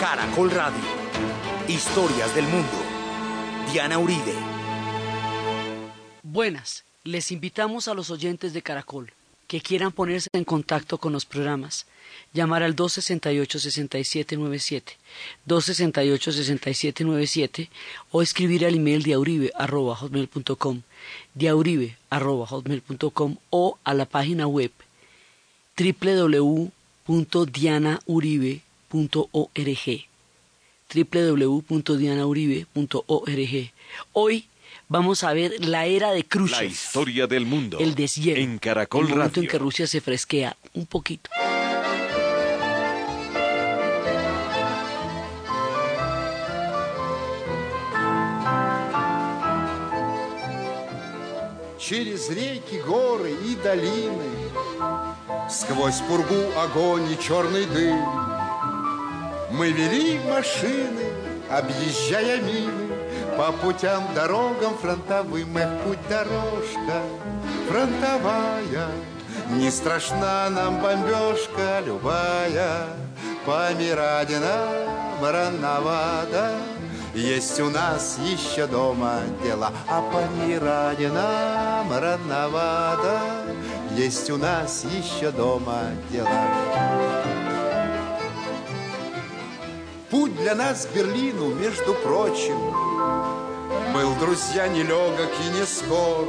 Caracol Radio. Historias del mundo. Diana Uribe. Buenas, les invitamos a los oyentes de Caracol que quieran ponerse en contacto con los programas, llamar al 268-6797, 268-6797 o escribir al email diauribe.com, diauribe.com o a la página web www.dianauribe.org www.dianauribe.org Hoy vamos a ver la era de Khrushchev. La historia del mundo. El deshielo. En Caracol El momento Radio. en que Rusia se fresquea un poquito. Через реки, горы и долины Сквозь пургу огонь и черный дым Мы вели машины, объезжая мины По путям, дорогам фронтовым Эх, путь дорожка фронтовая Не страшна нам бомбежка любая Помирать нам рановато есть у нас еще дома дела, а помирать нам рановато. Есть у нас еще дома дела. Путь для нас к Берлину, между прочим, Был, друзья, нелегок и не скор.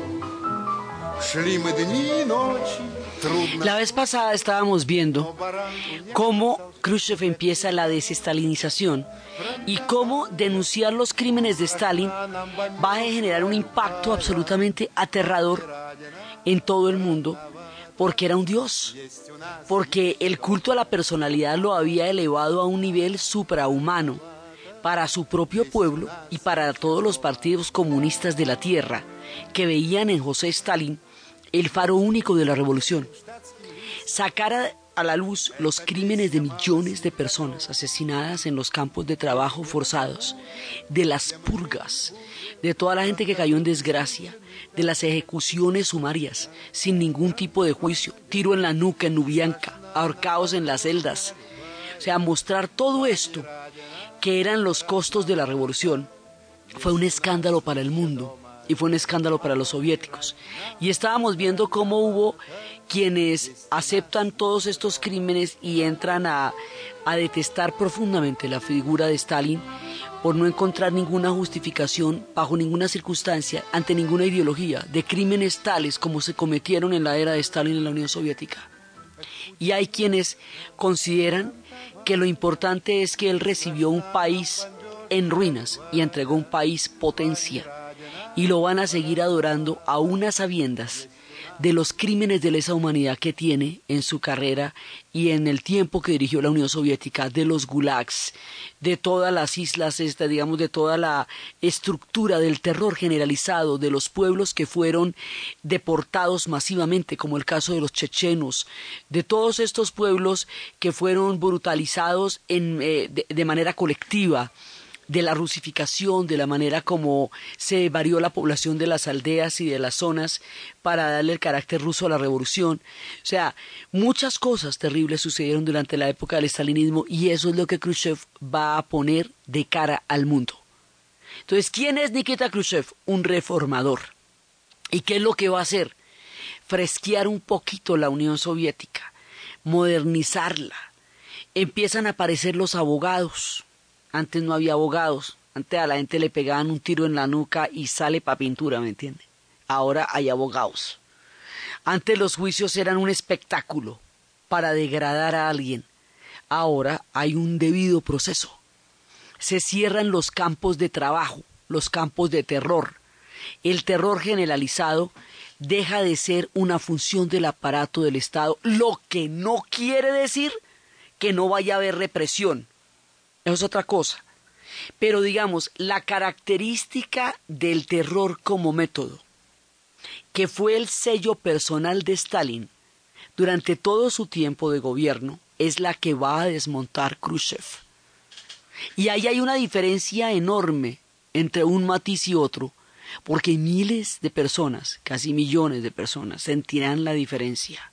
Шли мы дни и ночи, трудно... La vez pasada estábamos viendo cómo Khrushchev empieza la desestalinización y cómo denunciar los crímenes de Stalin va a generar un impacto absolutamente aterrador en todo el mundo porque era un dios, porque el culto a la personalidad lo había elevado a un nivel suprahumano para su propio pueblo y para todos los partidos comunistas de la tierra que veían en José Stalin el faro único de la revolución. Sacar a, la luz los crímenes de millones de personas asesinadas en los campos de trabajo forzados, de las purgas, de toda la gente que cayó en desgracia, de las ejecuciones sumarias, sin ningún tipo de juicio, tiro en la nuca en Nubianca, ahorcados en las celdas. O sea, mostrar todo esto, que eran los costos de la revolución, fue un escándalo para el mundo y fue un escándalo para los soviéticos. Y estábamos viendo cómo hubo quienes aceptan todos estos crímenes y entran a, a detestar profundamente la figura de Stalin por no encontrar ninguna justificación bajo ninguna circunstancia ante ninguna ideología de crímenes tales como se cometieron en la era de Stalin en la Unión Soviética. Y hay quienes consideran que lo importante es que él recibió un país en ruinas y entregó un país potencia y lo van a seguir adorando a unas sabiendas de los crímenes de lesa humanidad que tiene en su carrera y en el tiempo que dirigió la Unión Soviética, de los gulags, de todas las islas, esta, digamos, de toda la estructura del terror generalizado de los pueblos que fueron deportados masivamente, como el caso de los chechenos, de todos estos pueblos que fueron brutalizados en, eh, de, de manera colectiva de la rusificación, de la manera como se varió la población de las aldeas y de las zonas para darle el carácter ruso a la revolución. O sea, muchas cosas terribles sucedieron durante la época del estalinismo y eso es lo que Khrushchev va a poner de cara al mundo. Entonces, ¿quién es Nikita Khrushchev? Un reformador. ¿Y qué es lo que va a hacer? Fresquear un poquito la Unión Soviética, modernizarla. Empiezan a aparecer los abogados, antes no había abogados. Antes a la gente le pegaban un tiro en la nuca y sale para pintura, ¿me entiende? Ahora hay abogados. Antes los juicios eran un espectáculo para degradar a alguien. Ahora hay un debido proceso. Se cierran los campos de trabajo, los campos de terror. El terror generalizado deja de ser una función del aparato del Estado, lo que no quiere decir que no vaya a haber represión eso es otra cosa. Pero digamos, la característica del terror como método, que fue el sello personal de Stalin durante todo su tiempo de gobierno, es la que va a desmontar Khrushchev. Y ahí hay una diferencia enorme entre un matiz y otro, porque miles de personas, casi millones de personas, sentirán la diferencia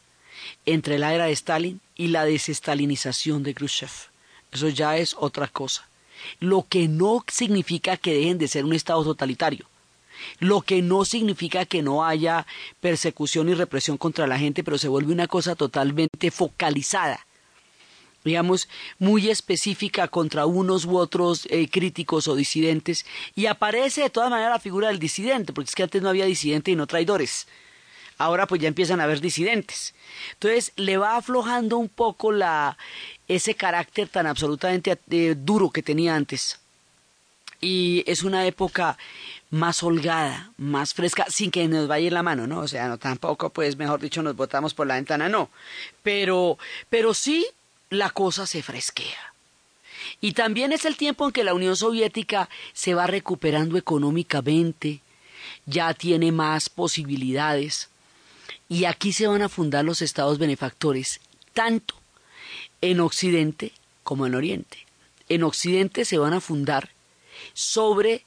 entre la era de Stalin y la desestalinización de Khrushchev Eso ya es otra cosa. Lo que no significa que dejen de ser un Estado totalitario. Lo que no significa que no haya persecución y represión contra la gente, pero se vuelve una cosa totalmente focalizada digamos, muy específica contra unos u otros eh, críticos o disidentes, y aparece de todas maneras la figura del disidente, porque es que antes no había disidente y no traidores. Ahora pues ya empiezan a haber disidentes. Entonces le va aflojando un poco la, ese carácter tan absolutamente eh, duro que tenía antes. Y es una época más holgada, más fresca, sin que nos vaya la mano, ¿no? O sea, no tampoco, pues, mejor dicho, nos botamos por la ventana, no. Pero, pero sí la cosa se fresquea. Y también es el tiempo en que la Unión Soviética se va recuperando económicamente, ya tiene más posibilidades, y aquí se van a fundar los estados benefactores, tanto en Occidente como en Oriente. En Occidente se van a fundar sobre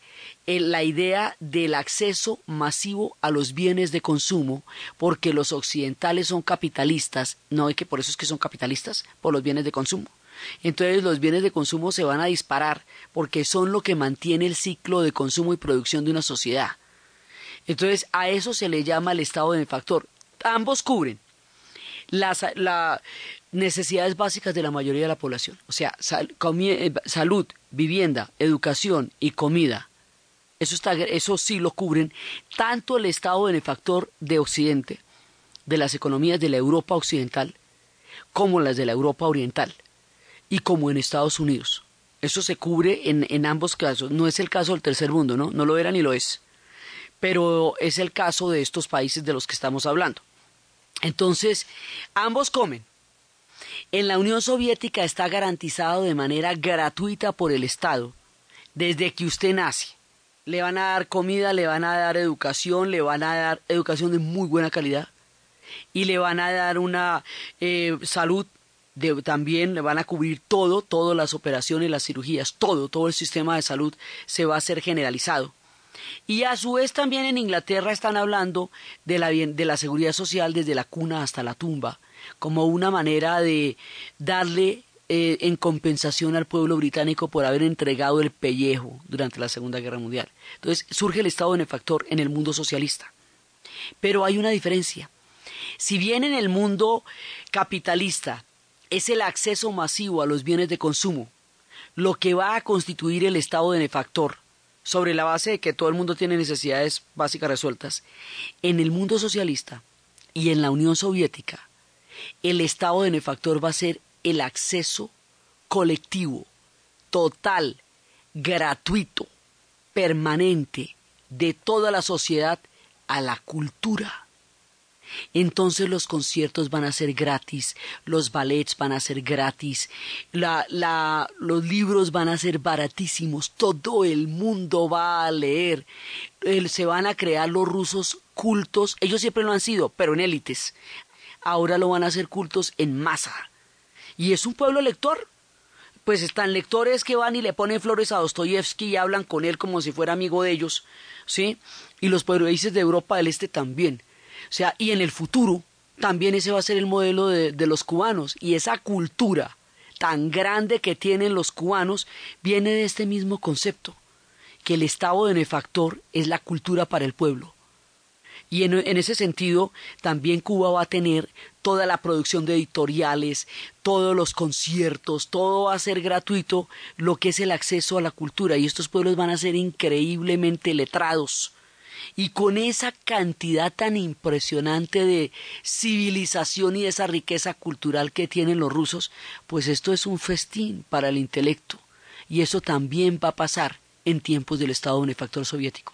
eh, la idea del acceso masivo a los bienes de consumo, porque los occidentales son capitalistas, no es que por eso es que son capitalistas, por los bienes de consumo. Entonces los bienes de consumo se van a disparar porque son lo que mantiene el ciclo de consumo y producción de una sociedad. Entonces a eso se le llama el estado benefactor. Ambos cubren las necesidades básicas de la mayoría de la población, o sea, eh, salud, vivienda, educación y comida eso, está, eso sí lo cubren tanto el Estado benefactor de Occidente, de las economías de la Europa occidental, como las de la Europa oriental, y como en Estados Unidos. Eso se cubre en, en ambos casos. No es el caso del tercer mundo, ¿no? No lo era ni lo es. Pero es el caso de estos países de los que estamos hablando. Entonces, ambos comen. En la Unión Soviética está garantizado de manera gratuita por el Estado desde que usted nace le van a dar comida, le van a dar educación, le van a dar educación de muy buena calidad y le van a dar una eh, salud también le van a cubrir todo, todas las operaciones, las cirugías, todo, todo el sistema de salud se va a hacer generalizado. Y a su vez también en Inglaterra están hablando de la, de la seguridad social desde la cuna hasta la tumba, como una manera de darle eh, en compensación al pueblo británico por haber entregado el pellejo durante la Segunda Guerra Mundial. Entonces surge el Estado benefactor en el mundo socialista. Pero hay una diferencia. Si bien en el mundo capitalista es el acceso masivo a los bienes de consumo lo que va a constituir el Estado benefactor, sobre la base de que todo el mundo tiene necesidades básicas resueltas, en el mundo socialista y en la Unión Soviética, el Estado benefactor va a ser el acceso colectivo, total, gratuito, permanente de toda la sociedad a la cultura. Entonces los conciertos van a ser gratis, los ballets van a ser gratis, los libros van a ser baratísimos, todo el mundo va a leer, se van a crear los rusos cultos, ellos siempre lo han sido, pero en élites, ahora lo van a hacer cultos en masa y es un pueblo lector. Pues están lectores que van y le ponen flores a Dostoyevsky y hablan con él como si fuera amigo de ellos, ¿sí? Y los países de Europa del Este también. O sea, y en el futuro también ese va a ser el modelo de, de los cubanos. Y esa cultura tan grande que tienen los cubanos viene de este mismo concepto, que el estado benefactor es la cultura para el pueblo. Y en, ese sentido, también Cuba va a tener toda la producción de editoriales, todos los conciertos, todo va a ser gratuito, lo que es el acceso a la cultura. Y estos pueblos van a ser increíblemente letrados. Y con esa cantidad tan impresionante de civilización y esa riqueza cultural que tienen los rusos, pues esto es un festín para el intelecto. Y eso también va a pasar en tiempos del Estado benefactor soviético.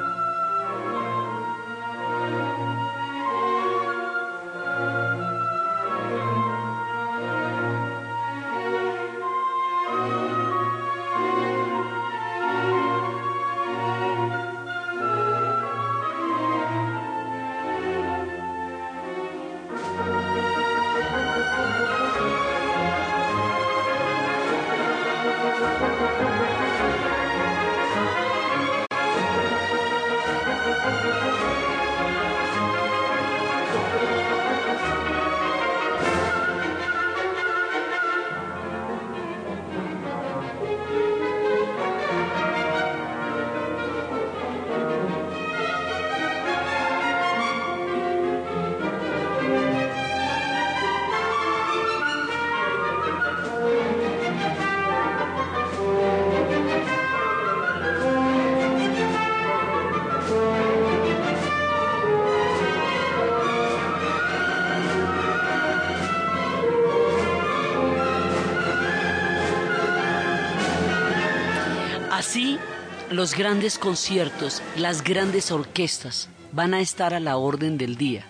Así, los grandes conciertos, las grandes orquestas van a estar a la orden del día.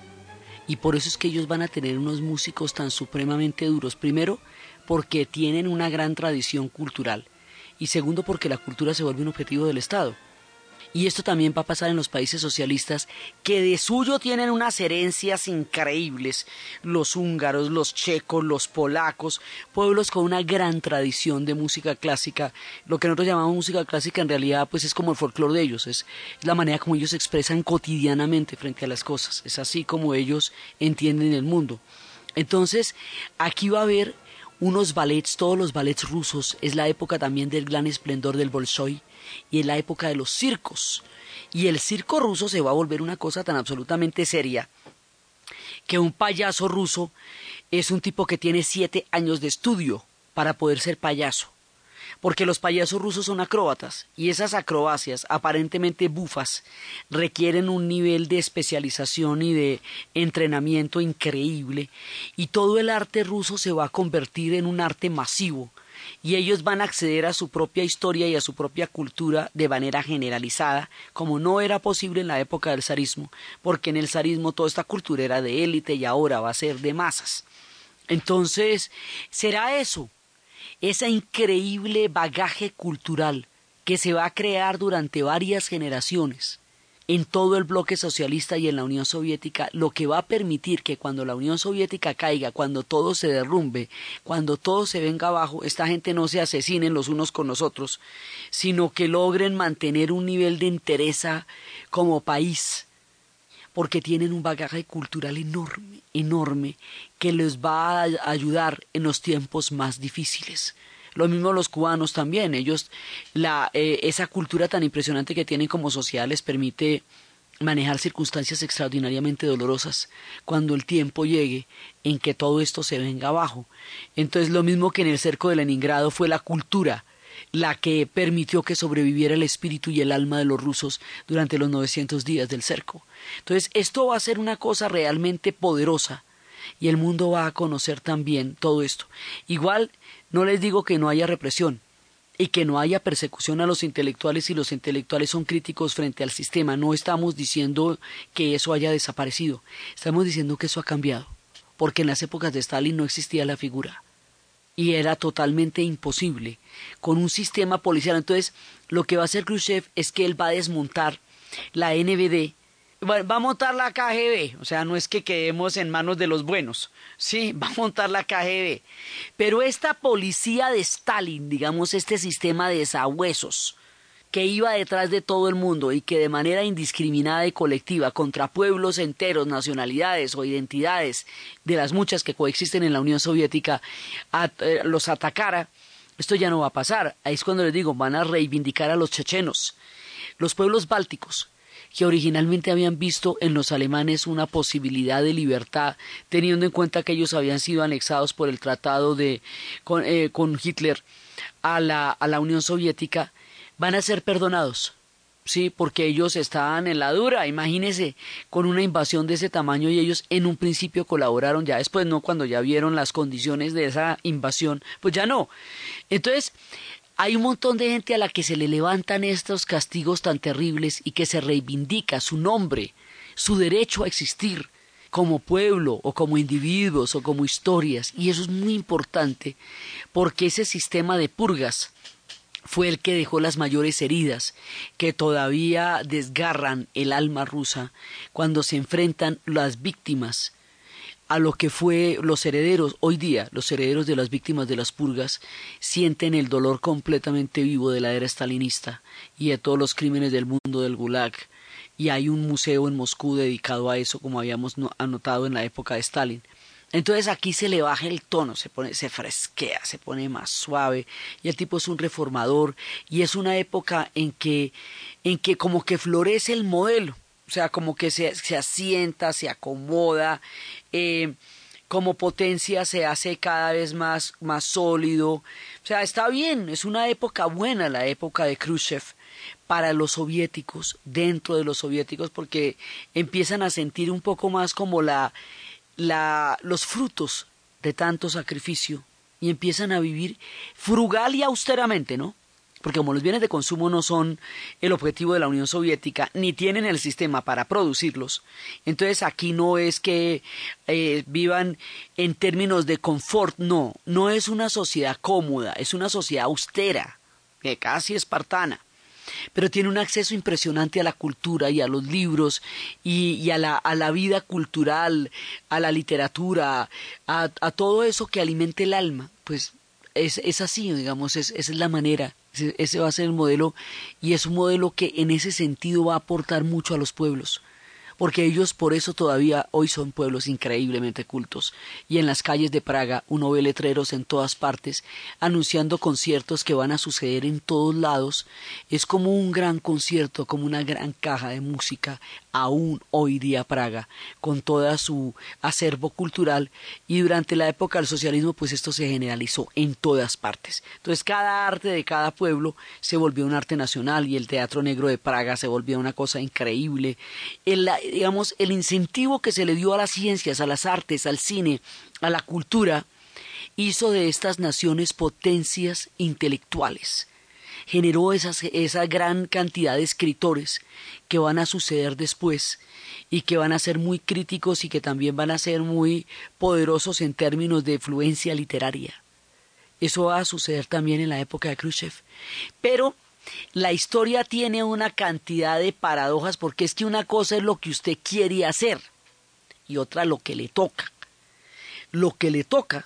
Y por eso es que ellos van a tener unos músicos tan supremamente duros. Primero, porque tienen una gran tradición cultural. Y segundo, porque la cultura se vuelve un objetivo del Estado. Y esto también va a pasar en los países socialistas, que de suyo tienen unas herencias increíbles, los húngaros, los checos, los polacos, pueblos con una gran tradición de música clásica. Lo que nosotros llamamos música clásica en realidad pues es como el folclore de ellos, es la manera como ellos se expresan cotidianamente frente a las cosas, es así como ellos entienden el mundo. Entonces, aquí va a haber unos ballets, todos los ballets rusos, es la época también del gran esplendor del Bolshoi, y en la época de los circos. Y el circo ruso se va a volver una cosa tan absolutamente seria que un payaso ruso es un tipo que tiene siete años de estudio para poder ser payaso. Porque los payasos rusos son acróbatas y esas acrobacias aparentemente bufas requieren un nivel de especialización y de entrenamiento increíble y todo el arte ruso se va a convertir en un arte masivo y ellos van a acceder a su propia historia y a su propia cultura de manera generalizada, como no era posible en la época del zarismo, porque en el zarismo toda esta cultura era de élite y ahora va a ser de masas. Entonces, será eso, ese increíble bagaje cultural que se va a crear durante varias generaciones en todo el bloque socialista y en la Unión Soviética, lo que va a permitir que cuando la Unión Soviética caiga, cuando todo se derrumbe, cuando todo se venga abajo, esta gente no se asesinen los unos con los otros, sino que logren mantener un nivel de entereza como país, porque tienen un bagaje cultural enorme, enorme, que les va a ayudar en los tiempos más difíciles. Lo mismo los cubanos también. Ellos, la, eh, esa cultura tan impresionante que tienen como sociedad les permite manejar circunstancias extraordinariamente dolorosas cuando el tiempo llegue en que todo esto se venga abajo. Entonces lo mismo que en el cerco de Leningrado fue la cultura la que permitió que sobreviviera el espíritu y el alma de los rusos durante los 900 días del cerco. Entonces esto va a ser una cosa realmente poderosa y el mundo va a conocer también todo esto. Igual no les digo que no haya represión y que no haya persecución a los intelectuales si los intelectuales son críticos frente al sistema. No estamos diciendo que eso haya desaparecido. Estamos diciendo que eso ha cambiado. Porque en las épocas de Stalin no existía la figura. Y era totalmente imposible con un sistema policial. Entonces, lo que va a hacer Khrushchev es que él va a desmontar la NBD va a montar la KGB, o sea, no es que quedemos en manos de los buenos, sí, va a montar la KGB. Pero esta policía de Stalin, digamos, este sistema de sabuesos, que iba detrás de todo el mundo y que de manera indiscriminada y colectiva contra pueblos enteros, nacionalidades o identidades de las muchas que coexisten en la Unión Soviética, eh, los atacara, esto ya no va a pasar. Ahí es cuando les digo, van a reivindicar a los chechenos, los pueblos bálticos, que originalmente habían visto en los alemanes una posibilidad de libertad, teniendo en cuenta que ellos habían sido anexados por el tratado de con, eh, con Hitler a la, a la Unión Soviética, van a ser perdonados. Sí, porque ellos estaban en la dura, imagínense, con una invasión de ese tamaño y ellos en un principio colaboraron, ya después no, cuando ya vieron las condiciones de esa invasión, pues ya no. Entonces, hay un montón de gente a la que se le levantan estos castigos tan terribles y que se reivindica su nombre, su derecho a existir como pueblo o como individuos o como historias. Y eso es muy importante porque ese sistema de purgas fue el que dejó las mayores heridas que todavía desgarran el alma rusa cuando se enfrentan las víctimas a lo que fue los herederos, hoy día los herederos de las víctimas de las purgas sienten el dolor completamente vivo de la era stalinista y de todos los crímenes del mundo del Gulag. Y hay un museo en Moscú dedicado a eso, como habíamos anotado en la época de Stalin. Entonces aquí se le baja el tono, se pone, se fresquea, se pone más suave, y el tipo es un reformador, y es una época en que, en que como que florece el modelo, o sea, como que se, se asienta, se acomoda, eh, como potencia se hace cada vez más, más sólido. O sea, está bien, es una época buena la época de Khrushchev para los soviéticos, dentro de los soviéticos, porque empiezan a sentir un poco más como la, la, los frutos de tanto sacrificio y empiezan a vivir frugal y austeramente, ¿no? porque como los bienes de consumo no son el objetivo de la Unión Soviética, ni tienen el sistema para producirlos, entonces aquí no es que eh, vivan en términos de confort, no, no es una sociedad cómoda, es una sociedad austera, casi espartana pero tiene un acceso impresionante a la cultura y a los libros y, a, la, a, la, vida cultural, a la literatura, a, todo eso que alimente el alma. Pues es, es así, digamos, es, esa es la manera, ese, ese va a ser el modelo y es un modelo que en ese sentido va a aportar mucho a los pueblos porque ellos por eso todavía hoy son pueblos increíblemente cultos, y en las calles de Praga uno ve letreros en todas partes anunciando conciertos que van a suceder en todos lados, es como un gran concierto, como una gran caja de música, aún hoy día Praga, con toda su acervo cultural, y durante la época del socialismo pues esto se generalizó en todas partes. Entonces cada arte de cada pueblo se volvió un arte nacional y el Teatro Negro de Praga se volvió una cosa increíble. Digamos, el incentivo que se le dio a las ciencias, a las artes, al cine, a la cultura, hizo de estas naciones potencias intelectuales. Generó esa gran cantidad de escritores que van a suceder después y que van a ser muy críticos y que también van a ser muy poderosos en términos de influencia literaria. Eso va a suceder también en la época de Khrushchev. Pero la historia tiene una cantidad de paradojas porque es que una cosa es lo que usted quiere hacer y otra lo que le toca. Lo que le toca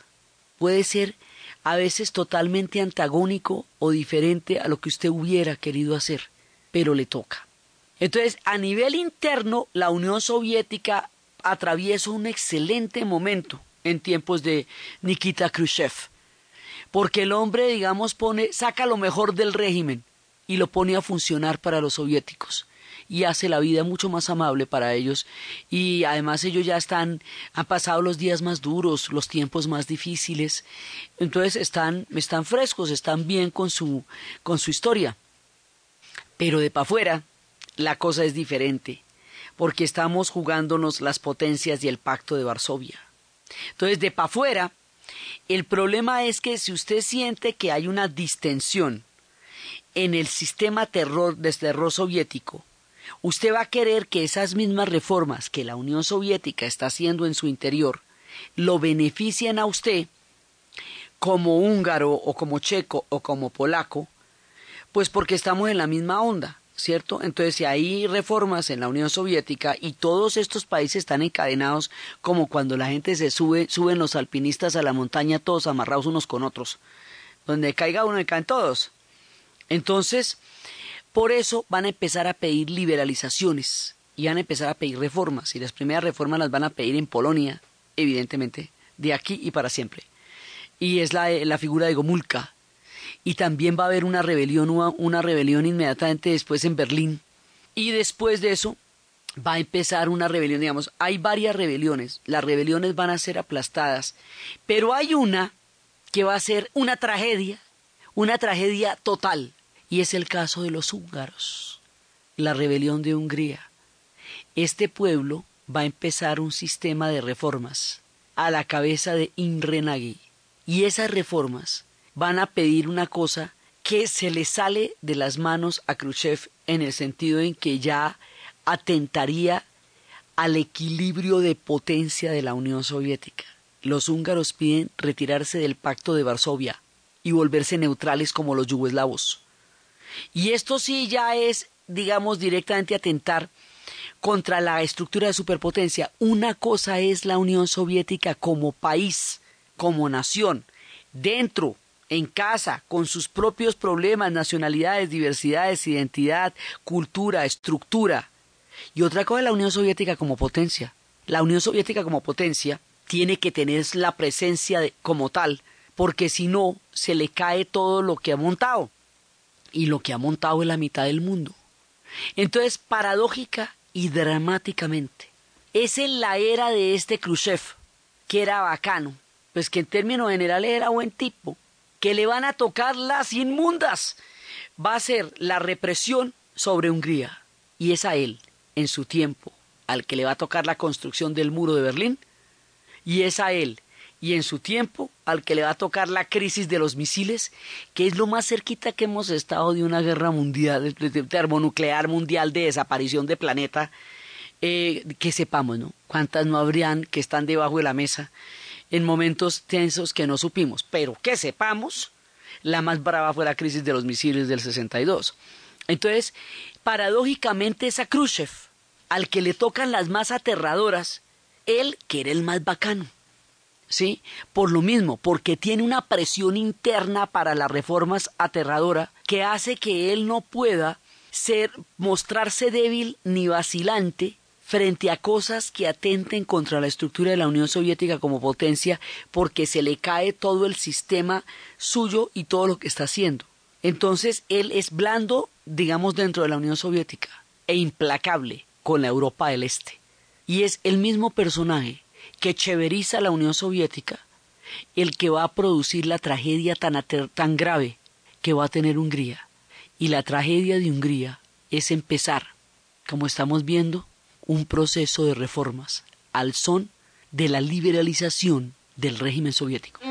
puede ser a veces totalmente antagónico o diferente a lo que usted hubiera querido hacer, pero le toca. Entonces, a nivel interno, la Unión Soviética atraviesa un excelente momento en tiempos de Nikita Khrushchev, porque el hombre, digamos, pone, saca lo mejor del régimen, y lo pone a funcionar para los soviéticos. Y hace la vida mucho más amable para ellos. Y además ellos ya están han pasado los días más duros los tiempos más difíciles. Entonces están están frescos están bien con su con su historia. Pero de para afuera la cosa es diferente porque estamos jugándonos las potencias y el pacto de Varsovia. Entonces de para afuera el problema es que si usted siente que hay una distensión en el sistema terror de terror soviético, usted va a querer que esas mismas reformas que la Unión Soviética está haciendo en su interior lo beneficien a usted como húngaro o como checo o como polaco, pues porque estamos en la misma onda, ¿cierto? Entonces, si hay reformas en la Unión Soviética y todos estos países están encadenados como cuando la gente se sube, suben los alpinistas a la montaña todos amarrados unos con otros, donde caiga uno caen todos. Entonces, por eso van a empezar a pedir liberalizaciones y van a empezar a pedir reformas. Y las primeras reformas las van a pedir en Polonia, evidentemente, de aquí y para siempre. Y es la, la figura de Gomulka. Y también va a haber una rebelión, una rebelión inmediatamente después en Berlín. Y después de eso va a empezar una rebelión, digamos, hay varias rebeliones, las rebeliones van a ser aplastadas, pero hay una que va a ser una tragedia una tragedia total, y es el caso de los húngaros, la rebelión de Hungría. Este pueblo va a empezar un sistema de reformas a la cabeza de Imre y esas reformas van a pedir una cosa que se le sale de las manos a Khrushchev en el sentido en que ya atentaría al equilibrio de potencia de la Unión Soviética. Los húngaros piden retirarse del Pacto de Varsovia, y volverse neutrales como los yugoslavos. Y esto sí ya es, digamos, directamente atentar contra la estructura de superpotencia. Una cosa es la Unión Soviética como país, como nación, dentro, en casa, con sus propios problemas, nacionalidades, diversidades, identidad, cultura, estructura. Y otra cosa es la Unión Soviética como potencia. La Unión Soviética como potencia tiene que tener la presencia como tal porque si no, se le cae todo lo que ha montado. Y lo que ha montado es la mitad del mundo. Entonces, paradójica y dramáticamente, es en la era de este Khrushchev, que era bacano, pues que en términos generales era buen tipo, que le van a tocar las inmundas. Va a ser la represión sobre Hungría. Y es a él, en su tiempo, al que le va a tocar la construcción del muro de Berlín. Y es a él y en su tiempo al que le va a tocar la crisis de los misiles, que es lo más cerquita que hemos estado de una guerra mundial, de termonuclear mundial, de desaparición de planeta, eh, que sepamos, ¿no? ¿Cuántas no habrían que están debajo de la mesa en momentos tensos que no supimos? Pero que sepamos, la más brava fue la crisis de los misiles del 62. Entonces, paradójicamente es a Khrushchev, al que le tocan las más aterradoras, él que era el más bacano. ¿Sí? Por lo mismo, porque tiene una presión interna para las reformas aterradora que hace que él no pueda ser mostrarse débil ni vacilante frente a cosas que atenten contra la estructura de la Unión Soviética como potencia porque se le cae todo el sistema suyo y todo lo que está haciendo. Entonces él es blando, digamos, dentro de la Unión Soviética e implacable con la Europa del Este. Y es el mismo personaje que cheveriza la Unión Soviética el que va a producir la tragedia tan, tan grave que va a tener Hungría. Y la tragedia de Hungría es empezar, como estamos viendo, un proceso de reformas al son de la liberalización del régimen soviético.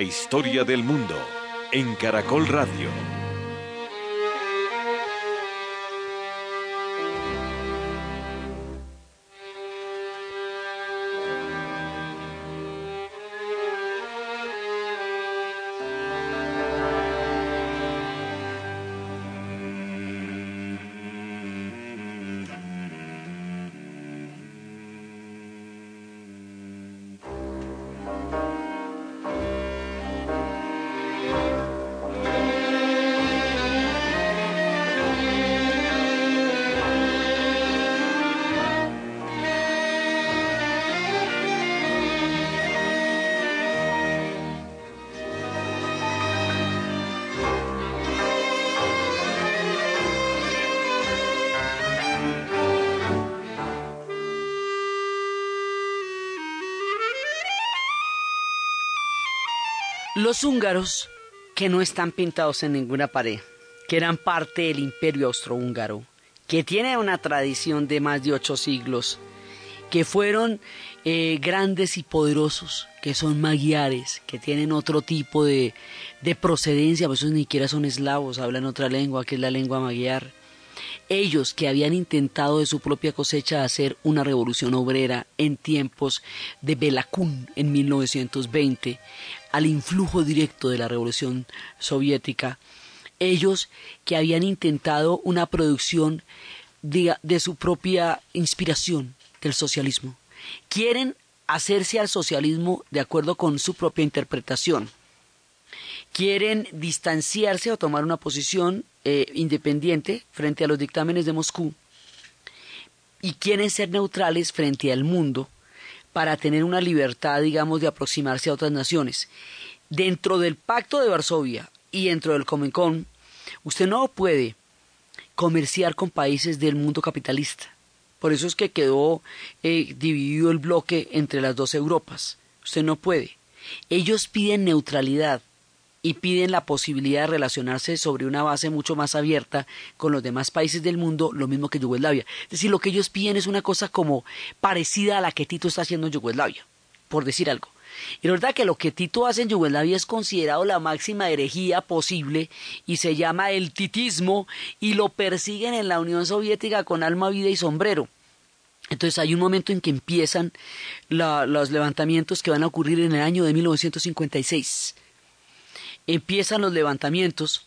La historia del mundo en Caracol Radio. Los húngaros, que no están pintados en ninguna pared, que eran parte del imperio austrohúngaro, que tiene una tradición de más de ocho siglos, que fueron eh, grandes y poderosos, que son magiares, que tienen otro tipo de, de procedencia, pues ni siquiera son eslavos, hablan otra lengua, que es la lengua magiar. Ellos que habían intentado de su propia cosecha hacer una revolución obrera en tiempos de Belakún en 1920, al influjo directo de la revolución soviética, ellos que habían intentado una producción de, de, su propia inspiración del socialismo, quieren hacerse al socialismo de acuerdo con su propia interpretación, quieren distanciarse o tomar una posición eh, independiente frente a los dictámenes de Moscú y quieren ser neutrales frente al mundo para tener una libertad, digamos, de aproximarse a otras naciones. Dentro del Pacto de Varsovia y dentro del Comecon, usted no puede comerciar con países del mundo capitalista. Por eso es que quedó eh, dividido el bloque entre las dos Europas. Usted no puede. Ellos piden neutralidad y piden la posibilidad de relacionarse sobre una base mucho más abierta con los demás países del mundo, lo mismo que Yugoslavia. Es decir, lo que ellos piden es una cosa como parecida a la que Tito está haciendo en Yugoslavia, por decir algo. Y la verdad que lo que Tito hace en Yugoslavia es considerado la máxima herejía posible y se llama el titismo y lo persiguen en la Unión Soviética con alma, vida y sombrero. Entonces hay un momento en que empiezan los levantamientos que van a ocurrir en el año de 1956 empiezan los levantamientos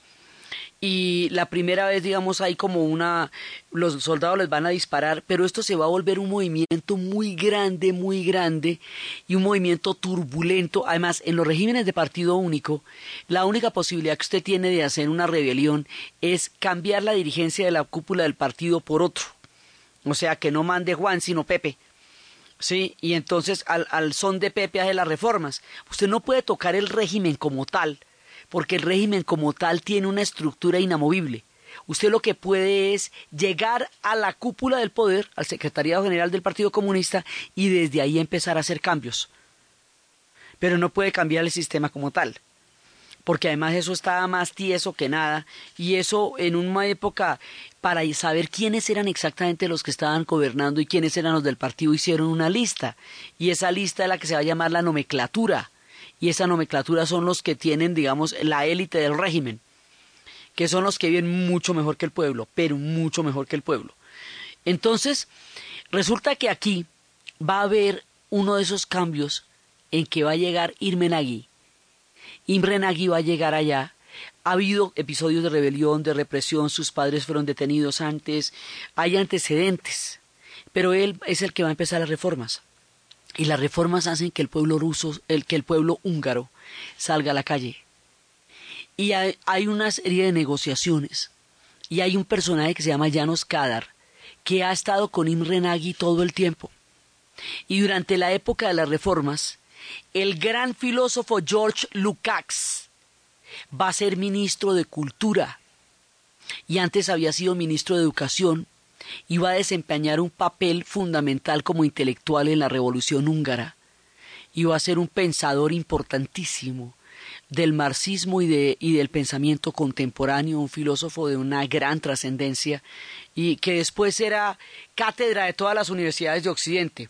y la primera vez, digamos, hay como una, los soldados les van a disparar, pero esto se va a volver un movimiento muy grande, muy grande y un movimiento turbulento. Además, en los regímenes de partido único, la única posibilidad que usted tiene de hacer una rebelión es cambiar la dirigencia de la cúpula del partido por otro. O sea, que no mande Juan, sino Pepe. ¿sí? Y entonces al, al son de Pepe hace las reformas. Usted no puede tocar el régimen como tal, porque el régimen como tal tiene una estructura inamovible. Usted lo que puede es llegar a la cúpula del poder, al secretariado general del Partido Comunista, y desde ahí empezar a hacer cambios. Pero no puede cambiar el sistema como tal. porque además eso estaba más tieso que nada, y eso en una época para saber quiénes eran exactamente los que estaban gobernando y quiénes eran los del partido, hicieron una lista, y esa lista es la que se va a llamar la nomenclatura, y esa nomenclatura son los que tienen, digamos, la élite del régimen, que son los que viven mucho mejor que el pueblo, pero mucho mejor que el pueblo. Entonces, resulta que aquí va a haber uno de esos cambios en que va a llegar Irmenagui. Imrenagui va a llegar allá. Ha habido episodios de rebelión, de represión, sus padres fueron detenidos antes, hay antecedentes, pero él es el que va a empezar las reformas. Y las reformas hacen que el pueblo ruso, el, que el pueblo húngaro salga a la calle. Y hay, hay una serie de negociaciones. Y hay un personaje que se llama Janos Kadar, que ha estado con Imre Nagy todo el tiempo. Y durante la época de las reformas, el gran filósofo George Lukács va a ser ministro de Cultura y antes había sido ministro de Educación va a desempeñar un papel fundamental como intelectual en la Revolución húngara va a ser un pensador importantísimo del marxismo y, de, y del pensamiento contemporáneo, un filósofo de una gran trascendencia y que después era cátedra de todas las universidades de Occidente.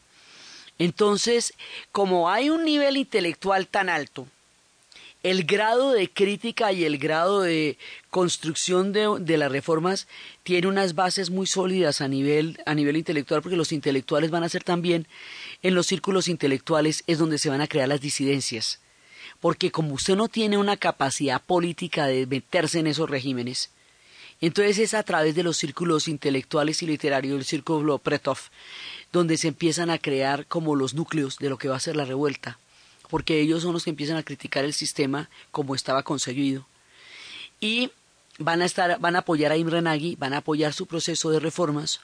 Entonces, como hay un nivel intelectual tan alto, el grado de crítica y el grado de construcción de, las reformas tiene unas bases muy sólidas a nivel, a nivel intelectual, porque los intelectuales van a ser también, en los círculos intelectuales es donde se van a crear las disidencias. Porque como usted no tiene una capacidad política de meterse en esos regímenes, entonces es a través de los círculos intelectuales y literarios, el círculo Pretov, donde se empiezan a crear como los núcleos de lo que va a ser la revuelta, porque ellos son los que empiezan a criticar el sistema como estaba concebido. Y van a estar, van a apoyar a Imre Nagy, van a apoyar su proceso de reformas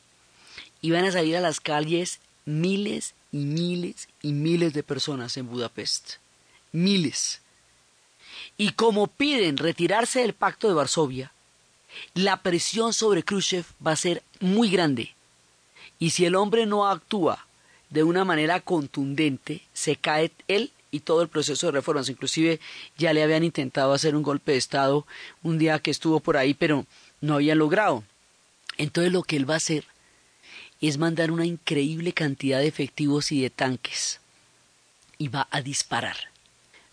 y van a salir a las calles miles y miles y miles de personas en Budapest. Miles. Y como piden retirarse del pacto de Varsovia, la presión sobre Khrushchev va a ser muy grande y si el hombre no actúa de una manera contundente, se cae él y todo el proceso de reformas. Inclusive ya le habían intentado hacer un golpe de Estado un día que estuvo por ahí, pero no habían logrado. Entonces lo que él va a hacer es mandar una increíble cantidad de efectivos y de tanques y va a disparar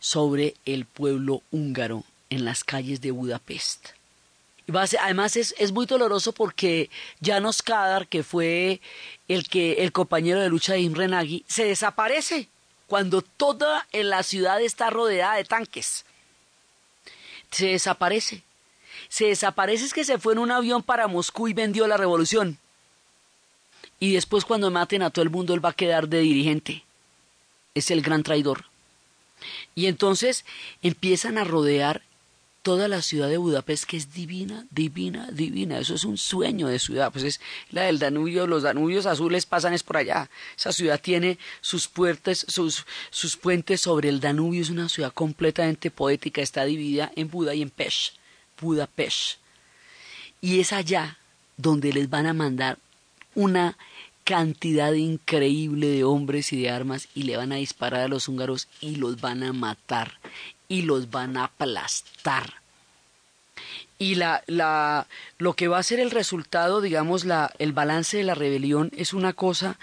sobre el pueblo húngaro en las calles de Budapest además es, es, muy doloroso porque Janos Kadar, que fue el, que, el compañero de lucha de Imre Nagy, se desaparece cuando toda en la ciudad está rodeada de tanques. Se desaparece. Se desaparece es que se fue en un avión para Moscú y vendió la revolución. Y después cuando maten a todo el mundo él va a quedar de dirigente. Es el gran traidor. Y entonces empiezan a rodear toda la ciudad de Budapest que es divina, divina, divina. Eso es un sueño de ciudad. Pues es la del Danubio, los Danubios azules pasan es por allá. Esa ciudad tiene sus puertas, sus, sus puentes sobre el Danubio. Es una ciudad completamente poética. Está dividida en Buda y en Pesh. Budapest. Y es allá donde les van a mandar una cantidad increíble de hombres y de armas y le van a disparar a los húngaros y los van a matar y los van a aplastar. Y la, la, lo que va a ser el resultado, digamos, la, el balance de la rebelión es una cosa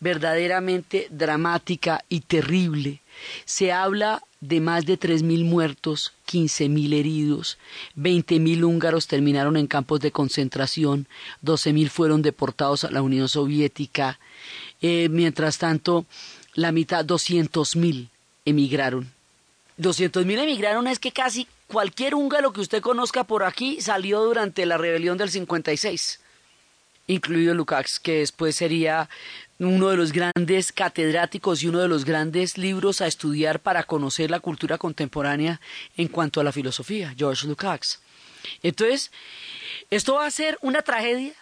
verdaderamente dramática y terrible. Se habla de más de 3.000 muertos, 15.000 heridos, 20.000 húngaros terminaron en campos de concentración, 12.000 fueron deportados a la Unión Soviética. Eh, mientras tanto, la mitad, 200.000 emigraron 200 mil emigraron es que casi cualquier húngaro que usted conozca por aquí salió durante la rebelión del 56, incluido Lukács, que después sería uno de los grandes catedráticos y uno de los grandes libros a estudiar para conocer la cultura contemporánea en cuanto a la filosofía, George Lukács. Entonces, esto va a ser una tragedia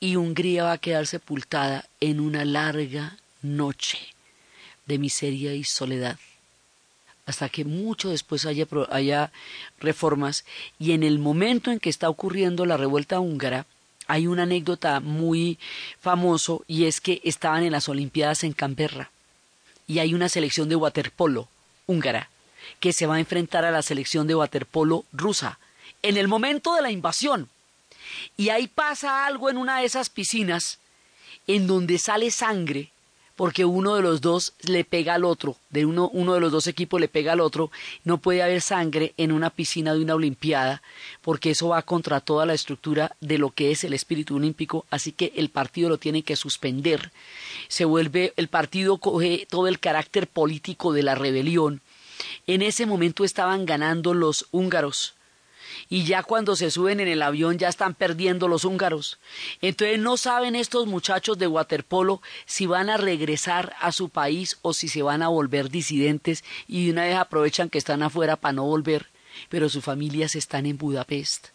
y Hungría va a quedar sepultada en una larga noche de miseria y soledad hasta que mucho después haya, haya reformas y en el momento en que está ocurriendo la revuelta húngara, hay una anécdota muy famoso y es que estaban en las Olimpiadas en Canberra y hay una selección de waterpolo húngara que se va a enfrentar a la selección de waterpolo rusa en el momento de la invasión. Y ahí pasa algo en una de esas piscinas en donde sale sangre porque uno de los dos le pega al otro, de uno, uno de los dos equipos le pega al otro, no puede haber sangre en una piscina de una olimpiada, porque eso va contra toda la estructura de lo que es el espíritu olímpico, así que el partido lo tiene que suspender. Se vuelve, el partido coge todo el carácter político de la rebelión. En ese momento estaban ganando los húngaros, y ya cuando se suben en el avión ya están perdiendo los húngaros. Entonces no saben estos muchachos de waterpolo si van a regresar a su país o si se van a volver disidentes y de una vez aprovechan que están afuera para no volver, pero sus familias están en Budapest.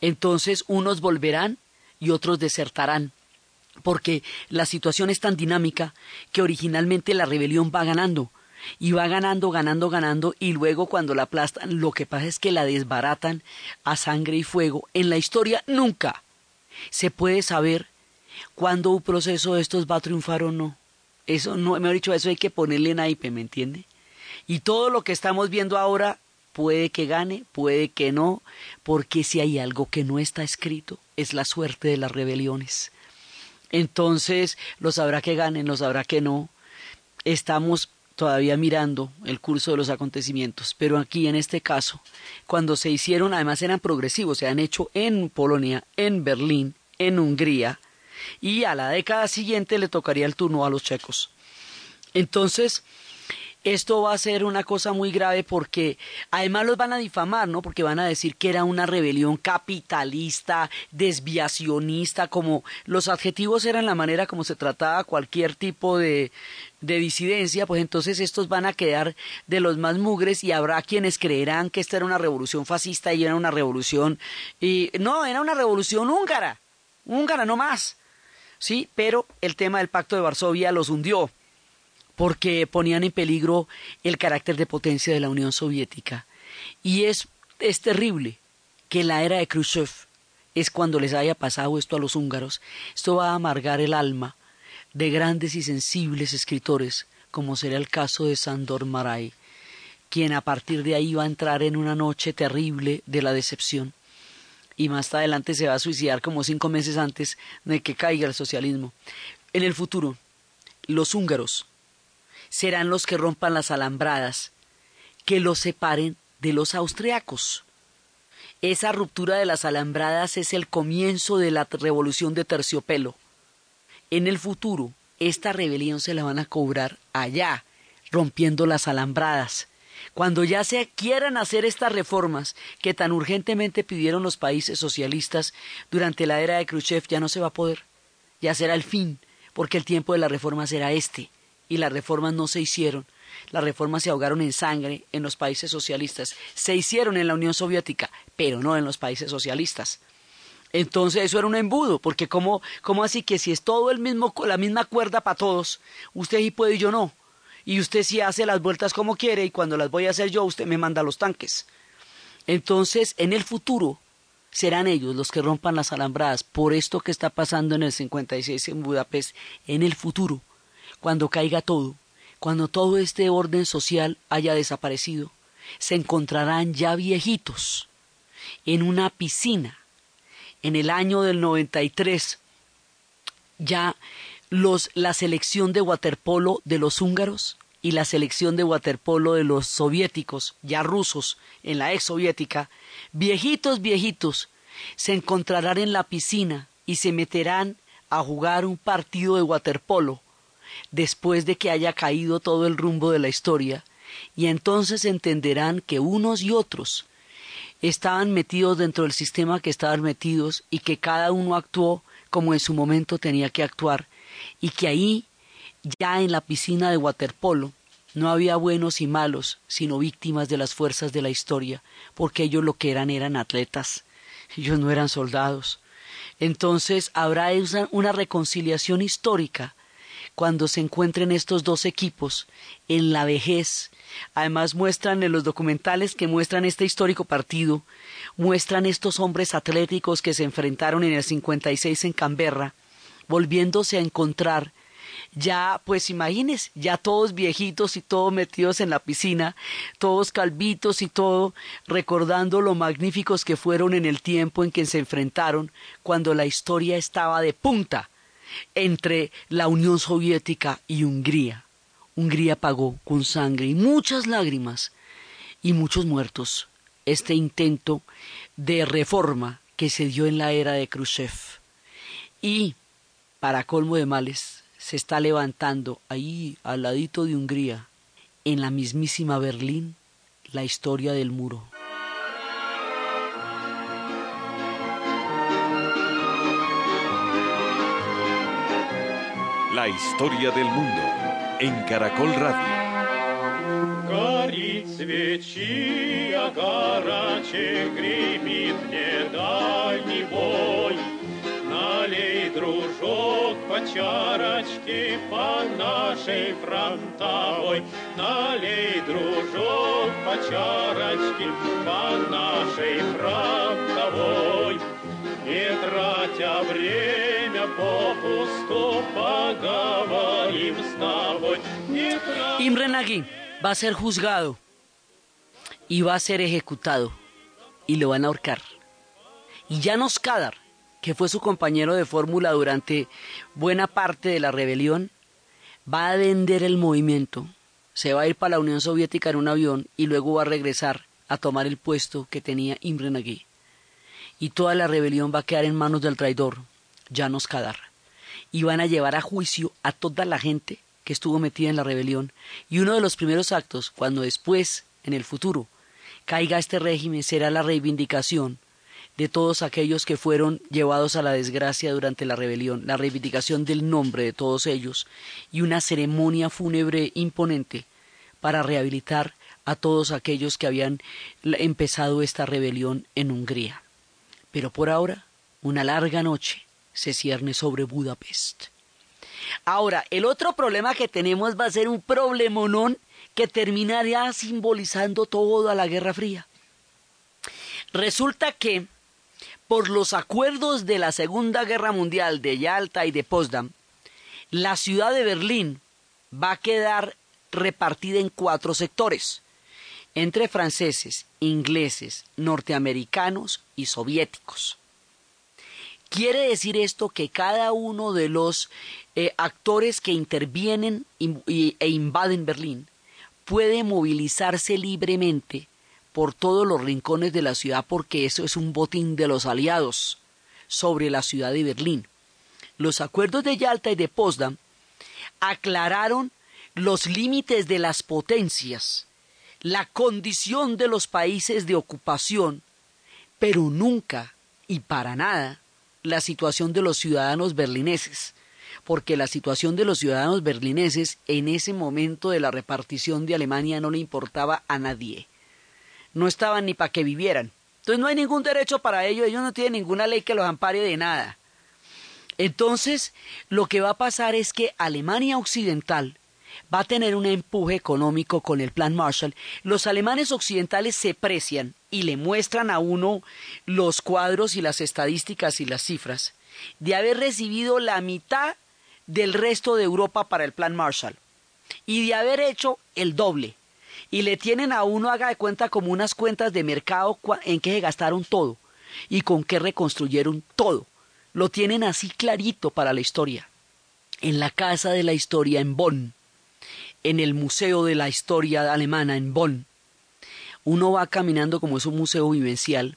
Entonces unos volverán y otros desertarán porque la situación es tan dinámica que originalmente la rebelión va ganando y va ganando, ganando, ganando y luego cuando la aplastan lo que pasa es que la desbaratan a sangre y fuego. En la historia nunca se puede saber cuándo un proceso de estos va a triunfar o no. Eso no, me ha dicho, eso hay que ponerle naipe, ¿me entiende? Y todo lo que estamos viendo ahora puede que gane, puede que no, porque si hay algo que no está escrito, es la suerte de las rebeliones. Entonces, lo sabrá que ganen, lo sabrá que no. Estamos todavía mirando el curso de los acontecimientos, pero aquí en este caso, cuando se hicieron, además eran progresivos, se han hecho en Polonia, en Berlín, en Hungría, y a la década siguiente le tocaría el turno a los checos. Entonces, esto va a ser una cosa muy grave porque además los van a difamar, ¿no? Porque van a decir que era una rebelión capitalista, desviacionista, como los adjetivos eran la manera como se trataba cualquier tipo de, de disidencia, pues entonces estos van a quedar de los más mugres y habrá quienes creerán que esta era una revolución fascista y era una revolución y no, era una revolución húngara, húngara no más. Sí, pero el tema del Pacto de Varsovia los hundió porque ponían en peligro el carácter de potencia de la Unión Soviética. Y es, es terrible que en la era de Khrushchev es cuando les haya pasado esto a los húngaros. Esto va a amargar el alma de grandes y sensibles escritores, como será el caso de Sandor Maray, quien a partir de ahí va a entrar en una noche terrible de la decepción y más adelante se va a suicidar como cinco meses antes de que caiga el socialismo. En el futuro, los húngaros serán los que rompan las alambradas, que los separen de los austriacos. Esa ruptura de las alambradas es el comienzo de la revolución de terciopelo. En el futuro, esta rebelión se la van a cobrar allá, rompiendo las alambradas. Cuando ya se quieran hacer estas reformas que tan urgentemente pidieron los países socialistas durante la era de Khrushchev, ya no se va a poder. Ya será el fin, porque el tiempo de la reforma será este y las reformas no se hicieron. Las reformas se ahogaron en sangre en los países socialistas. Se hicieron en la Unión Soviética, pero no en los países socialistas. Entonces eso era un embudo, porque ¿cómo, cómo así que si es todo el mismo, la misma cuerda para todos, usted sí puede y yo no? Y usted sí hace las vueltas como quiere y cuando las voy a hacer yo, usted me manda los tanques. Entonces, en el futuro, serán ellos los que rompan las alambradas por esto que está pasando en el 56 en Budapest, en el futuro cuando caiga todo, cuando todo este orden social haya desaparecido, se encontrarán ya viejitos en una piscina. En el año del 93, ya los, la selección de waterpolo de los húngaros y la selección de waterpolo de los soviéticos, ya rusos, en la ex soviética, viejitos, viejitos, se encontrarán en la piscina y se meterán a jugar un partido de waterpolo después de que haya caído todo el rumbo de la historia, y entonces entenderán que unos y otros estaban metidos dentro del sistema que estaban metidos y que cada uno actuó como en su momento tenía que actuar, y que ahí, ya en la piscina de waterpolo, no había buenos y malos, sino víctimas de las fuerzas de la historia, porque ellos lo que eran eran atletas, ellos no eran soldados. Entonces habrá una reconciliación histórica cuando se encuentren estos dos equipos en la vejez. Además muestran en los documentales que muestran este histórico partido, muestran estos hombres atléticos que se enfrentaron en el 56 en Canberra, volviéndose a encontrar ya, pues imagínense, ya todos viejitos y todos metidos en la piscina, todos calvitos y todo, recordando lo magníficos que fueron en el tiempo en que se enfrentaron cuando la historia estaba de punta entre la Unión Soviética y Hungría. Hungría pagó con sangre y muchas lágrimas y muchos muertos este intento de reforma que se dio en la era de Khrushchev. Y, para colmo de males, se está levantando ahí al ladito de Hungría, en la mismísima Berlín, la historia del muro. La historia del mundo en Caracol Radio. дружок по чарочке по нашей фронтовой. Налей, дружок, по чарочке по нашей фронтовой. Не тратя время попусту, поговорим с тобой. Imre Nagy va a ser juzgado y va a ser ejecutado y lo van a ahorcar. Y Janos Kadar que fue su compañero de fórmula durante buena parte de la rebelión, va a vender el movimiento, se va a ir para la Unión Soviética en un avión y luego va a regresar a tomar el puesto que tenía Imre Nagy. Y toda la rebelión va a quedar en manos del traidor, Janos Kadar. Y van a llevar a juicio a toda la gente que estuvo metida en la rebelión. Y uno de los primeros actos, cuando después, en el futuro, caiga este régimen, será la reivindicación de todos aquellos que fueron llevados a la desgracia durante la rebelión, la reivindicación del nombre de todos ellos y una ceremonia fúnebre imponente para rehabilitar a todos aquellos que habían empezado esta rebelión en Hungría. Pero por ahora, una larga noche se cierne sobre Budapest. Ahora, el otro problema que tenemos va a ser un problemonón que terminaría simbolizando toda la Guerra Fría. Resulta que por los acuerdos de la Segunda Guerra Mundial de Yalta y de Potsdam, la ciudad de Berlín va a quedar repartida en cuatro sectores, entre franceses, ingleses, norteamericanos y soviéticos. Quiere decir esto que cada uno de los eh, actores que intervienen e invaden Berlín puede movilizarse libremente por todos los rincones de la ciudad porque eso es un botín de los aliados sobre la ciudad de Berlín. Los acuerdos de Yalta y de Potsdam aclararon los límites de las potencias, la condición de los países de ocupación, pero nunca y para nada la situación de los ciudadanos berlineses, porque la situación de los ciudadanos berlineses en ese momento de la repartición de Alemania no le importaba a nadie no estaban ni para que vivieran. Entonces no hay ningún derecho para ellos, ellos no tienen ninguna ley que los ampare de nada. Entonces, lo que va a pasar es que Alemania Occidental va a tener un empuje económico con el Plan Marshall. Los alemanes occidentales se precian y le muestran a uno los cuadros y las estadísticas y las cifras de haber recibido la mitad del resto de Europa para el Plan Marshall y de haber hecho el doble y le tienen a uno, haga de cuenta, como unas cuentas de mercado en que se gastaron todo y con qué reconstruyeron todo. Lo tienen así clarito para la historia. En la Casa de la Historia en Bonn, en el Museo de la Historia Alemana en Bonn, uno va caminando como es un museo vivencial,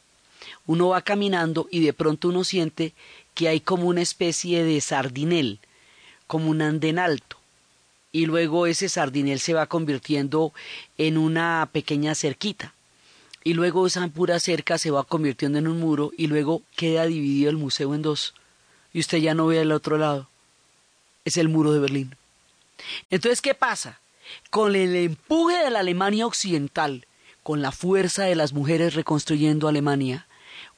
uno va caminando y de pronto uno siente que hay como una especie de sardinel, como un andén alto. Y luego ese sardinel se va convirtiendo en una pequeña cerquita. Y luego esa pura cerca se va convirtiendo en un muro y luego queda dividido el museo en dos. Y usted ya no ve al otro lado. Es el muro de Berlín. Entonces, ¿qué pasa? Con el empuje de la Alemania occidental, con la fuerza de las mujeres reconstruyendo Alemania,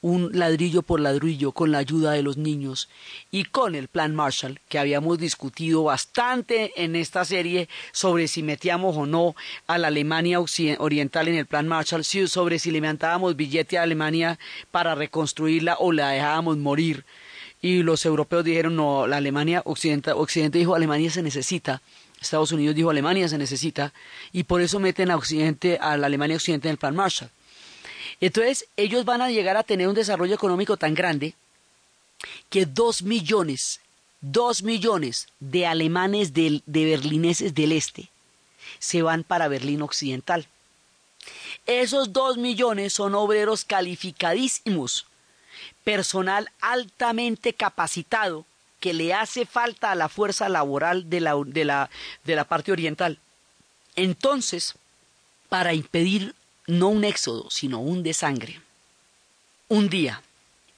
un ladrillo por ladrillo con la ayuda de los niños y con el plan Marshall que habíamos discutido bastante en esta serie sobre si metíamos o no a la Alemania oriental en el plan Marshall, sobre si levantábamos billete a Alemania para reconstruirla o la dejábamos morir y los europeos dijeron, no, la Alemania, Occidente, Occidente dijo, Alemania se necesita, Estados Unidos dijo, Alemania se necesita, y por eso meten a Occidente, a la Alemania Occidente en el Plan Marshall. Entonces, ellos van a llegar a tener un desarrollo económico tan grande que dos millones, dos millones de alemanes de berlineses del este se van para Berlín Occidental. Esos dos millones son obreros calificadísimos, personal altamente capacitado que le hace falta a la fuerza laboral de la, de la, de la parte oriental. Entonces, para impedir no un éxodo, sino un desangre, un día,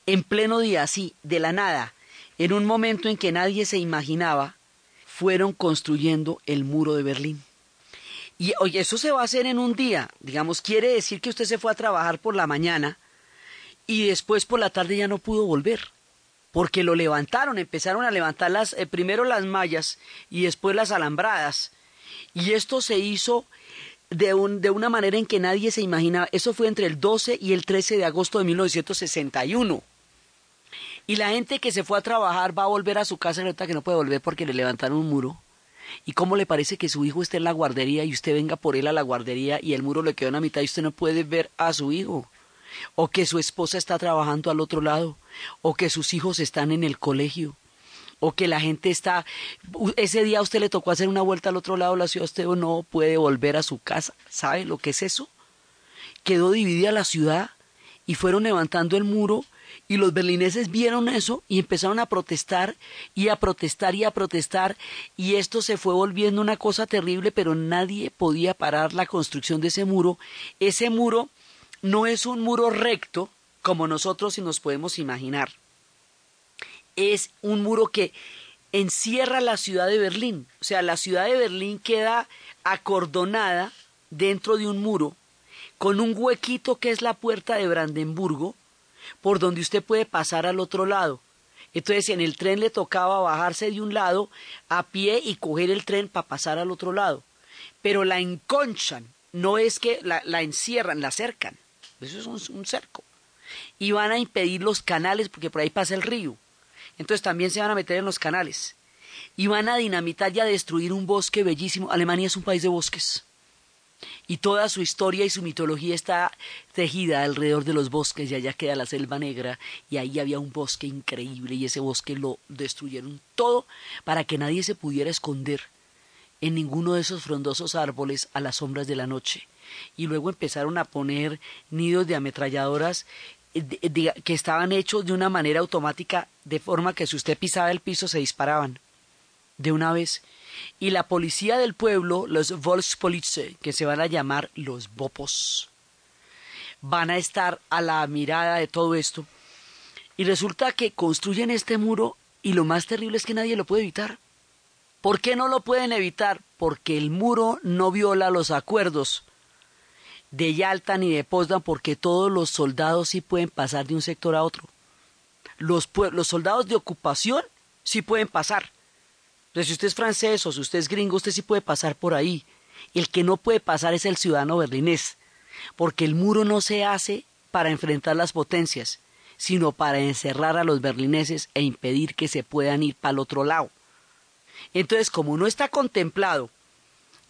en pleno día, así, de la nada, en un momento en que nadie se imaginaba, fueron construyendo el muro de Berlín. Y oye, eso se va a hacer en un día. Digamos, quiere decir que usted se fue a trabajar por la mañana y después por la tarde ya no pudo volver. Porque lo levantaron, empezaron a levantar las, eh, primero las mallas y después las alambradas. Y esto se hizo de, un, de una manera en que nadie se imaginaba. Eso fue entre el 12 y el 13 de agosto de 1961. Y la gente que se fue a trabajar va a volver a su casa y ahorita que no puede volver porque le levantaron un muro. ¿Y cómo le parece que su hijo esté en la guardería y usted venga por él a la guardería y el muro le quedó en la mitad y usted no puede ver a su hijo? O que su esposa está trabajando al otro lado, o que sus hijos están en el colegio, o que la gente está ese día a usted le tocó hacer una vuelta al otro lado de la ciudad, usted no puede volver a su casa. ¿Sabe lo que es eso? Quedó dividida la ciudad y fueron levantando el muro y los berlineses vieron eso y empezaron a protestar y a protestar y a protestar y esto se fue volviendo una cosa terrible, pero nadie podía parar la construcción de ese muro. Ese muro no es un muro recto como nosotros si nos podemos imaginar. Es un muro que encierra la ciudad de Berlín. O sea, la ciudad de Berlín queda acordonada dentro de un muro con un huequito que es la puerta de Brandenburgo por donde usted puede pasar al otro lado. Entonces en el tren le tocaba bajarse de un lado a pie y coger el tren para pasar al otro lado. Pero la enconchan, no es que la, encierran, la cercan. Eso es un, cerco. Y van a impedir los canales porque por ahí pasa el río. Entonces también se van a meter en los canales. Y van a dinamitar y a destruir un bosque bellísimo. Alemania es un país de bosques y toda su historia y su mitología está tejida alrededor de los bosques y allá queda la selva negra y ahí había un bosque increíble y ese bosque lo destruyeron todo para que nadie se pudiera esconder en ninguno de esos frondosos árboles a las sombras de la noche y luego empezaron a poner nidos de ametralladoras eh, que estaban hechos de una manera automática de forma que si usted pisaba el piso se disparaban de una vez y la policía del pueblo, los Volkspolizei, que se van a llamar los Bopos, van a estar a la mirada de todo esto. Y resulta que construyen este muro y lo más terrible es que nadie lo puede evitar. ¿Por qué no lo pueden evitar? Porque el muro no viola los acuerdos de Yalta ni de Potsdam porque todos los soldados sí pueden pasar de un sector a otro. Los, los soldados de ocupación sí pueden pasar, entonces, si usted es francés o si usted es gringo, usted sí puede pasar por ahí. El que no puede pasar es el ciudadano berlinés, porque el muro no se hace para enfrentar las potencias, sino para encerrar a los berlineses e impedir que se puedan ir para el otro lado. Entonces, como no está contemplado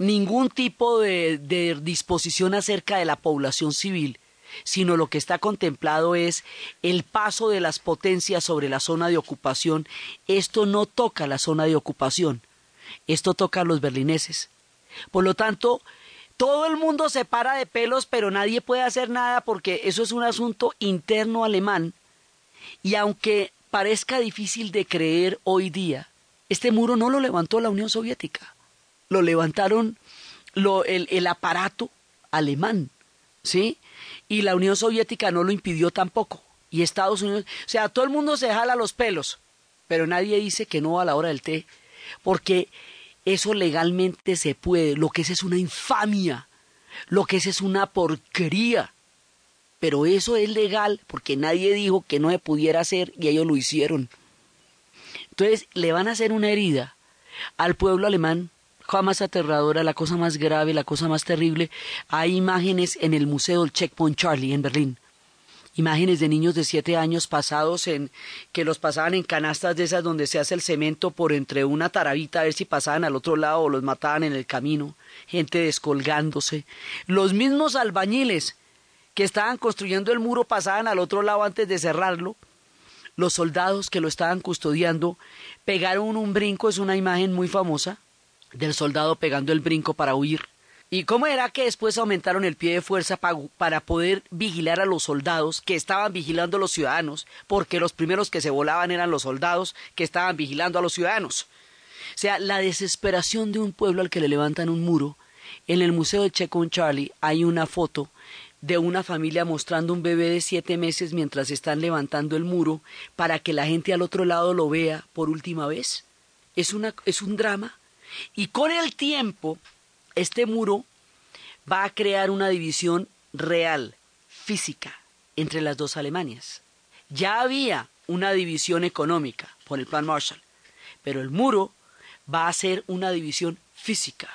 ningún tipo de, disposición acerca de la población civil, sino lo que está contemplado es el paso de las potencias sobre la zona de ocupación. Esto no toca la zona de ocupación, esto toca a los berlineses. Por lo tanto, todo el mundo se para de pelos, pero nadie puede hacer nada porque eso es un asunto interno alemán. Y aunque parezca difícil de creer hoy día, este muro no lo levantó la Unión Soviética, lo levantaron el, el aparato alemán, ¿sí? y la Unión Soviética no lo impidió tampoco. Y Estados Unidos, o sea, todo el mundo se jala los pelos, pero nadie dice que no a la hora del té, porque eso legalmente se puede, lo que es es una infamia, lo que es es una porquería, pero eso es legal porque nadie dijo que no se pudiera hacer y ellos lo hicieron. Entonces le van a hacer una herida al pueblo alemán cosa más aterradora, la cosa más grave, la cosa más terrible. Hay imágenes en el Museo del Checkpoint Charlie en Berlín. Imágenes de niños de siete años pasados en que los pasaban en canastas de esas donde se hace el cemento por entre una tarabita a ver si pasaban al otro lado o los mataban en el camino, gente descolgándose, los mismos albañiles que estaban construyendo el muro pasaban al otro lado antes de cerrarlo, los soldados que lo estaban custodiando pegaron un brinco, es una imagen muy famosa del soldado pegando el brinco para huir. ¿Y cómo era que después aumentaron el pie de fuerza para poder vigilar a los soldados que estaban vigilando a los ciudadanos? Porque los primeros que se volaban eran los soldados que estaban vigilando a los ciudadanos. O sea, la desesperación de un pueblo al que le levantan un muro. En el Museo de Checo Charlie hay una foto de una familia mostrando un bebé de siete meses mientras están levantando el muro para que la gente al otro lado lo vea por última vez. Es, una, es un drama. Y con el tiempo este muro va a crear una división real, física, entre las dos Alemanias. Ya había una división económica por el Plan Marshall, pero el muro va a ser una división física.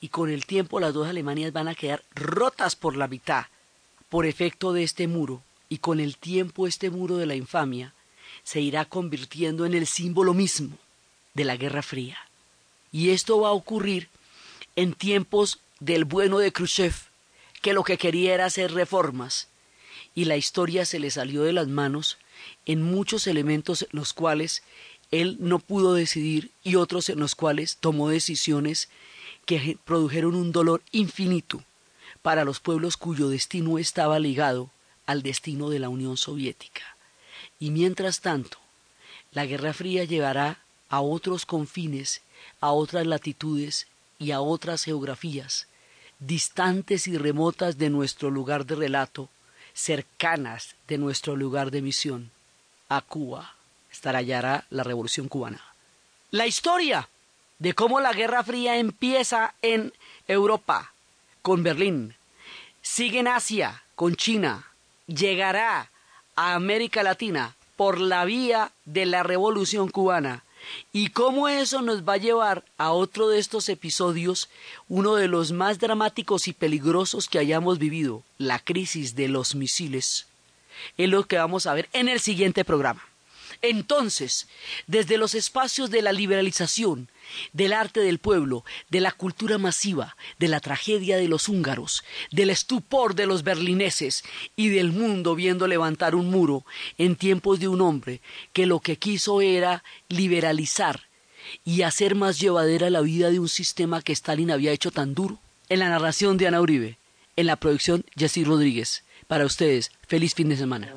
Y con el tiempo las dos Alemanias van a quedar rotas por la mitad por efecto de este muro, y con el tiempo este muro de la infamia se irá convirtiendo en el símbolo mismo de la Guerra Fría. Y esto va a ocurrir en tiempos del bueno de Khrushchev, que lo que quería era hacer reformas, y la historia se le salió de las manos en muchos elementos en los cuales él no pudo decidir y otros en los cuales tomó decisiones que produjeron un dolor infinito para los pueblos cuyo destino estaba ligado al destino de la Unión Soviética. Y mientras tanto, la Guerra Fría llevará a otros confines, a otras latitudes y a otras geografías, distantes y remotas de nuestro lugar de relato, cercanas de nuestro lugar de misión. A Cuba estallará la revolución cubana. La historia de cómo la Guerra Fría empieza en Europa, con Berlín, sigue en Asia, con China, llegará a América Latina por la vía de la revolución cubana y cómo eso nos va a llevar a otro de estos episodios, uno de los más dramáticos y peligrosos que hayamos vivido, la crisis de los misiles. Es lo que vamos a ver en el siguiente programa. Entonces, desde los espacios de la liberalización, del arte del pueblo, de la cultura masiva, de la tragedia de los húngaros, del estupor de los berlineses y del mundo viendo levantar un muro en tiempos de un hombre que lo que quiso era liberalizar y hacer más llevadera la vida de un sistema que Stalin había hecho tan duro. En la narración de Ana Uribe, en la producción Jessy Rodríguez. Para ustedes, feliz fin de semana.